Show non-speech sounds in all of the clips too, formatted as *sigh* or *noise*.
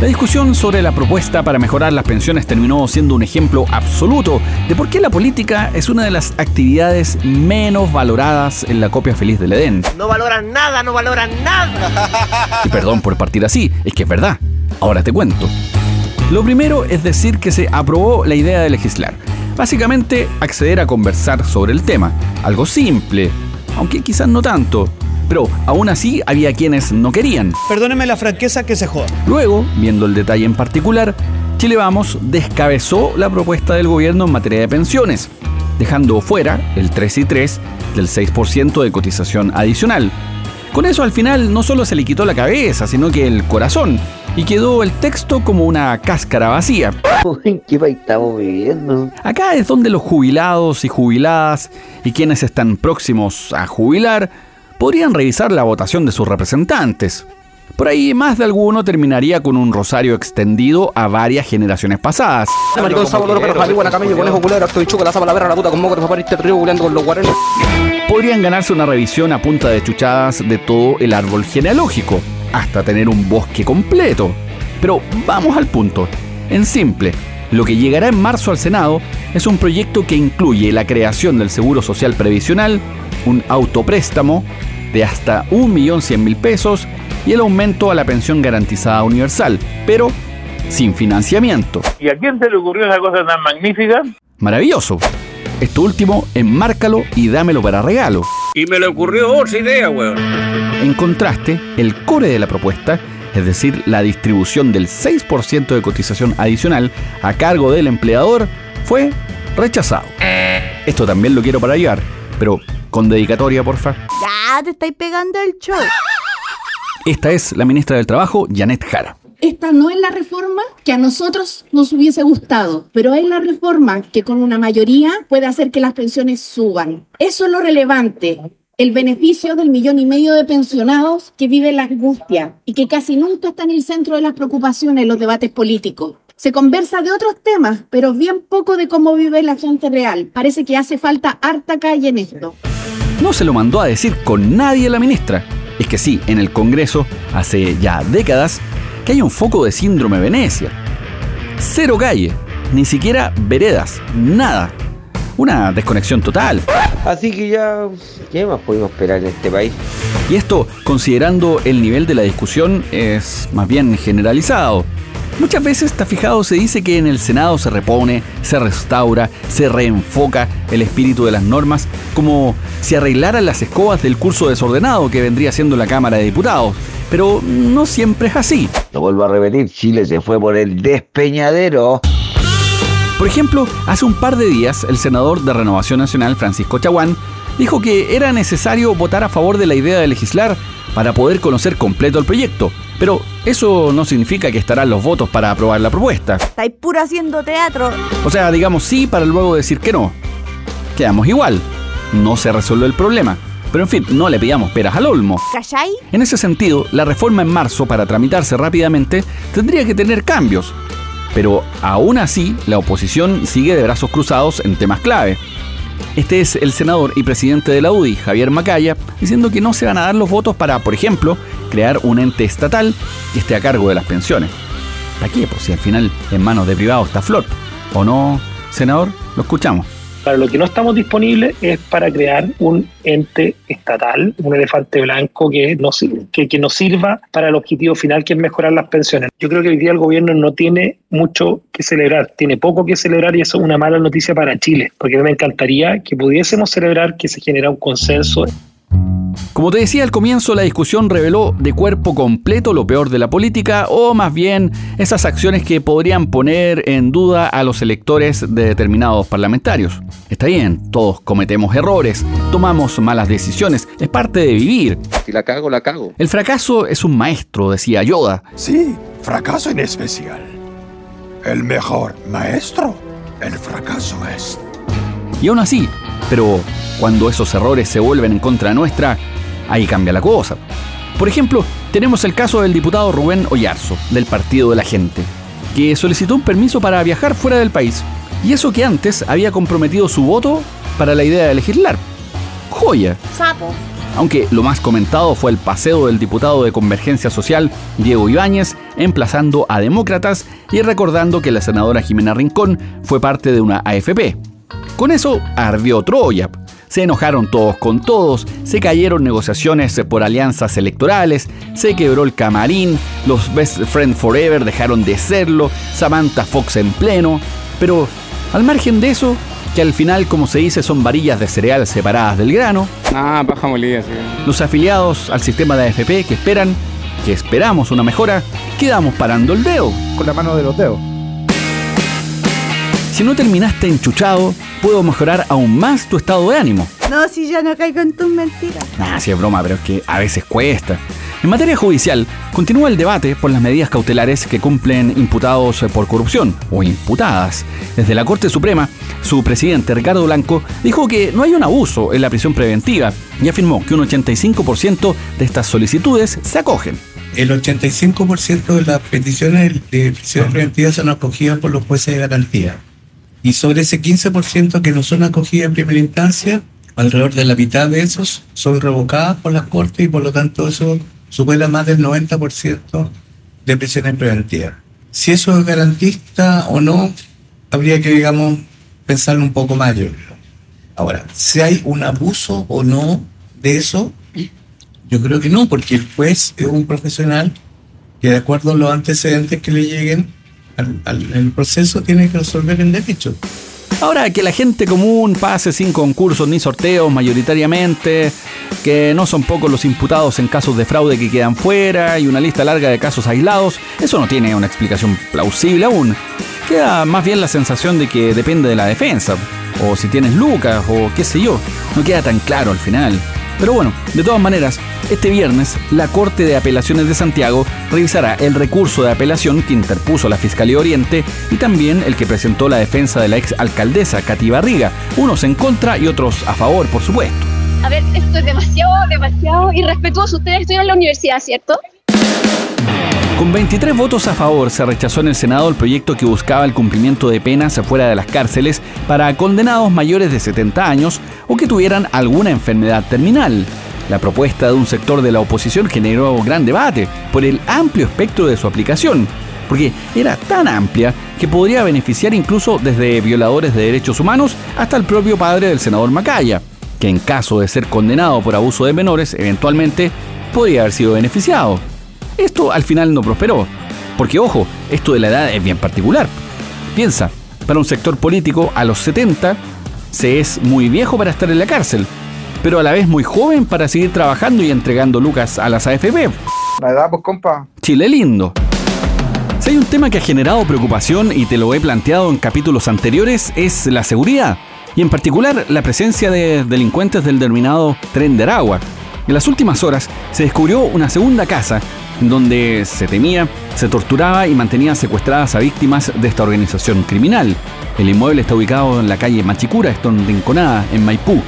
La discusión sobre la propuesta para mejorar las pensiones terminó siendo un ejemplo absoluto de por qué la política es una de las actividades menos valoradas en la copia feliz del Edén. No valoran nada, no valoran nada. Y perdón por partir así, es que es verdad. Ahora te cuento. Lo primero es decir que se aprobó la idea de legislar. Básicamente, acceder a conversar sobre el tema. Algo simple, aunque quizás no tanto pero aún así había quienes no querían. Perdóneme la franqueza que se joda. Luego, viendo el detalle en particular, Chile Vamos descabezó la propuesta del gobierno en materia de pensiones, dejando fuera el 3 y 3 del 6% de cotización adicional. Con eso al final no solo se le quitó la cabeza, sino que el corazón, y quedó el texto como una cáscara vacía. *laughs* qué país estamos viviendo? Acá es donde los jubilados y jubiladas y quienes están próximos a jubilar podrían revisar la votación de sus representantes. Por ahí más de alguno terminaría con un rosario extendido a varias generaciones pasadas. Podrían ganarse una revisión a punta de chuchadas de todo el árbol genealógico, hasta tener un bosque completo. Pero vamos al punto. En simple, lo que llegará en marzo al Senado es un proyecto que incluye la creación del Seguro Social Previsional, un autopréstamo de hasta 1.100.000 pesos y el aumento a la pensión garantizada universal, pero sin financiamiento. ¿Y a quién se le ocurrió esa cosa tan magnífica? Maravilloso. Esto último, enmárcalo y dámelo para regalo. Y me le ocurrió otra idea, weón. En contraste, el core de la propuesta, es decir, la distribución del 6% de cotización adicional a cargo del empleador, fue rechazado. Esto también lo quiero para llevar, pero con dedicatoria, porfa. Ya te estáis pegando el show. Esta es la ministra del Trabajo, Janet Jara. Esta no es la reforma que a nosotros nos hubiese gustado, pero es la reforma que con una mayoría puede hacer que las pensiones suban. Eso es lo relevante el beneficio del millón y medio de pensionados que viven la angustia y que casi nunca está en el centro de las preocupaciones en los debates políticos. Se conversa de otros temas, pero bien poco de cómo vive la gente real. Parece que hace falta harta calle en esto. No se lo mandó a decir con nadie la ministra. Es que sí, en el Congreso, hace ya décadas, que hay un foco de síndrome Venecia. Cero calle, ni siquiera veredas, nada. Una desconexión total. Así que ya, ¿qué más podemos esperar en este país? Y esto, considerando el nivel de la discusión, es más bien generalizado. Muchas veces, está fijado, se dice que en el Senado se repone, se restaura, se reenfoca el espíritu de las normas, como si arreglaran las escobas del curso desordenado que vendría siendo la Cámara de Diputados. Pero no siempre es así. Lo vuelvo a repetir, Chile se fue por el despeñadero. Por ejemplo, hace un par de días, el senador de Renovación Nacional, Francisco Chaguán, dijo que era necesario votar a favor de la idea de legislar para poder conocer completo el proyecto, pero eso no significa que estarán los votos para aprobar la propuesta. Estáis puro haciendo teatro. O sea, digamos sí para luego decir que no. Quedamos igual. No se resuelve el problema. Pero en fin, no le pidamos peras al olmo. ¿Cachai? En ese sentido, la reforma en marzo, para tramitarse rápidamente, tendría que tener cambios. Pero aún así, la oposición sigue de brazos cruzados en temas clave. Este es el senador y presidente de la UDI, Javier Macaya, diciendo que no se van a dar los votos para, por ejemplo, crear un ente estatal que esté a cargo de las pensiones. ¿Para qué? Pues si al final en manos de privados está Flor. ¿O no, senador? Lo escuchamos. Para lo que no estamos disponibles es para crear un ente estatal, un elefante blanco que nos, que, que nos sirva para el objetivo final, que es mejorar las pensiones. Yo creo que hoy día el gobierno no tiene mucho que celebrar, tiene poco que celebrar y eso es una mala noticia para Chile, porque me encantaría que pudiésemos celebrar que se genera un consenso como te decía al comienzo, la discusión reveló de cuerpo completo lo peor de la política o más bien esas acciones que podrían poner en duda a los electores de determinados parlamentarios. Está bien, todos cometemos errores, tomamos malas decisiones, es parte de vivir. Si la cago, la cago. El fracaso es un maestro, decía Yoda. Sí, fracaso en especial. El mejor maestro, el fracaso es. Y aún así, pero cuando esos errores se vuelven en contra nuestra, ahí cambia la cosa. Por ejemplo, tenemos el caso del diputado Rubén Ollarzo, del Partido de la Gente, que solicitó un permiso para viajar fuera del país. Y eso que antes había comprometido su voto para la idea de legislar. Joya. Sapo. Aunque lo más comentado fue el paseo del diputado de Convergencia Social, Diego Ibáñez, emplazando a demócratas y recordando que la senadora Jimena Rincón fue parte de una AFP. Con eso ardió Troya. Se enojaron todos con todos, se cayeron negociaciones por alianzas electorales, se quebró el camarín, los Best Friend Forever dejaron de serlo, Samantha Fox en pleno. Pero al margen de eso, que al final, como se dice, son varillas de cereal separadas del grano. Ah, paja molida, sí. Los afiliados al sistema de AFP que esperan, que esperamos una mejora, quedamos parando el dedo. Con la mano de los dedos. Si no terminaste enchuchado, puedo mejorar aún más tu estado de ánimo. No, si ya no caigo en tus mentiras. Ah, sí es broma, pero es que a veces cuesta. En materia judicial, continúa el debate por las medidas cautelares que cumplen imputados por corrupción o imputadas. Desde la Corte Suprema, su presidente Ricardo Blanco dijo que no hay un abuso en la prisión preventiva y afirmó que un 85% de estas solicitudes se acogen. El 85% de las peticiones de prisión preventiva son acogidas por los jueces de garantía. Y sobre ese 15% que no son acogidas en primera instancia, alrededor de la mitad de esos son revocadas por las cortes y por lo tanto eso supera más del 90% de prisiones preventivas. Si eso es garantista o no, habría que, digamos, pensarlo un poco más, yo. Ahora, si hay un abuso o no de eso, yo creo que no, porque el juez es un profesional que de acuerdo a los antecedentes que le lleguen el proceso tiene que resolver el derecho. Ahora que la gente común pase sin concursos ni sorteos mayoritariamente, que no son pocos los imputados en casos de fraude que quedan fuera y una lista larga de casos aislados, eso no tiene una explicación plausible aún. Queda más bien la sensación de que depende de la defensa, o si tienes lucas, o qué sé yo, no queda tan claro al final. Pero bueno, de todas maneras, este viernes la Corte de Apelaciones de Santiago revisará el recurso de apelación que interpuso la Fiscalía Oriente y también el que presentó la defensa de la ex alcaldesa Cati Barriga, unos en contra y otros a favor, por supuesto. A ver, esto es demasiado, demasiado irrespetuoso. Ustedes estudian en la universidad, ¿cierto? Con 23 votos a favor se rechazó en el Senado el proyecto que buscaba el cumplimiento de penas fuera de las cárceles para condenados mayores de 70 años o que tuvieran alguna enfermedad terminal. La propuesta de un sector de la oposición generó gran debate por el amplio espectro de su aplicación, porque era tan amplia que podría beneficiar incluso desde violadores de derechos humanos hasta el propio padre del senador Macaya, que en caso de ser condenado por abuso de menores, eventualmente podría haber sido beneficiado. Esto al final no prosperó, porque ojo, esto de la edad es bien particular. Piensa, para un sector político a los 70 se es muy viejo para estar en la cárcel, pero a la vez muy joven para seguir trabajando y entregando lucas a las AFP. La edad, pues, compa. Chile lindo. Si hay un tema que ha generado preocupación y te lo he planteado en capítulos anteriores es la seguridad, y en particular la presencia de delincuentes del denominado Tren de Aragua. En las últimas horas se descubrió una segunda casa donde se temía, se torturaba y mantenía secuestradas a víctimas de esta organización criminal. El inmueble está ubicado en la calle Machicura, esto en Rinconada, en Maipú.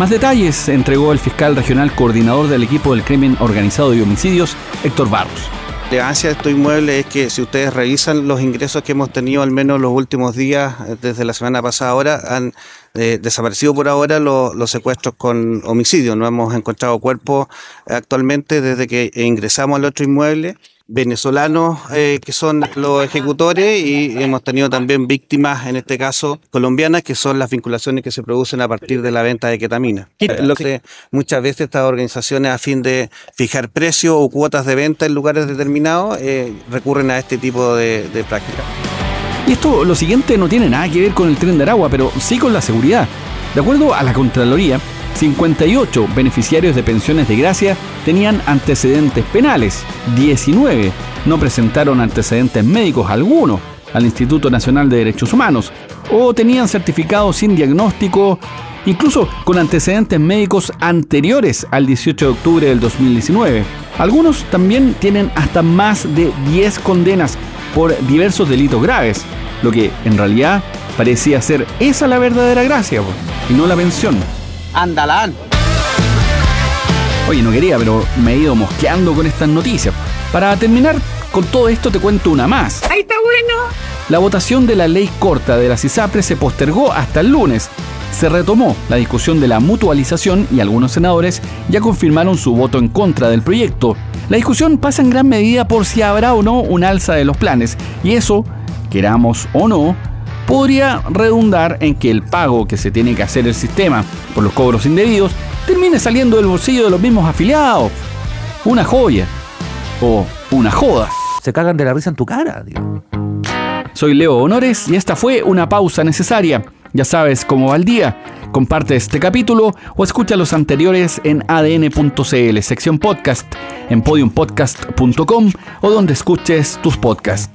Más detalles entregó el fiscal regional coordinador del equipo del crimen organizado y homicidios, Héctor Barros. Relevancia de estos inmuebles es que si ustedes revisan los ingresos que hemos tenido al menos los últimos días, desde la semana pasada ahora, han eh, desaparecido por ahora los, los secuestros con homicidio. No hemos encontrado cuerpos actualmente desde que ingresamos al otro inmueble venezolanos eh, que son los ejecutores y hemos tenido también víctimas, en este caso colombianas, que son las vinculaciones que se producen a partir de la venta de ketamina. Lo que muchas veces estas organizaciones a fin de fijar precios o cuotas de venta en lugares determinados eh, recurren a este tipo de, de prácticas. Y esto, lo siguiente, no tiene nada que ver con el tren de Aragua, pero sí con la seguridad. De acuerdo a la Contraloría, 58 beneficiarios de pensiones de gracia tenían antecedentes penales, 19 no presentaron antecedentes médicos alguno al Instituto Nacional de Derechos Humanos o tenían certificados sin diagnóstico, incluso con antecedentes médicos anteriores al 18 de octubre del 2019. Algunos también tienen hasta más de 10 condenas por diversos delitos graves, lo que en realidad parecía ser esa la verdadera gracia y no la pensión. Andalán. Oye, no quería, pero me he ido mosqueando con estas noticias. Para terminar con todo esto te cuento una más. Ahí está bueno. La votación de la ley corta de las ISAPRES se postergó hasta el lunes. Se retomó la discusión de la mutualización y algunos senadores ya confirmaron su voto en contra del proyecto. La discusión pasa en gran medida por si habrá o no un alza de los planes y eso, queramos o no, podría redundar en que el pago que se tiene que hacer el sistema por los cobros indebidos termine saliendo del bolsillo de los mismos afiliados. Una joya. O una joda. Se cagan de la risa en tu cara, tío. Soy Leo Honores y esta fue una pausa necesaria. Ya sabes cómo va el día. Comparte este capítulo o escucha los anteriores en adn.cl, sección podcast, en podiumpodcast.com o donde escuches tus podcasts.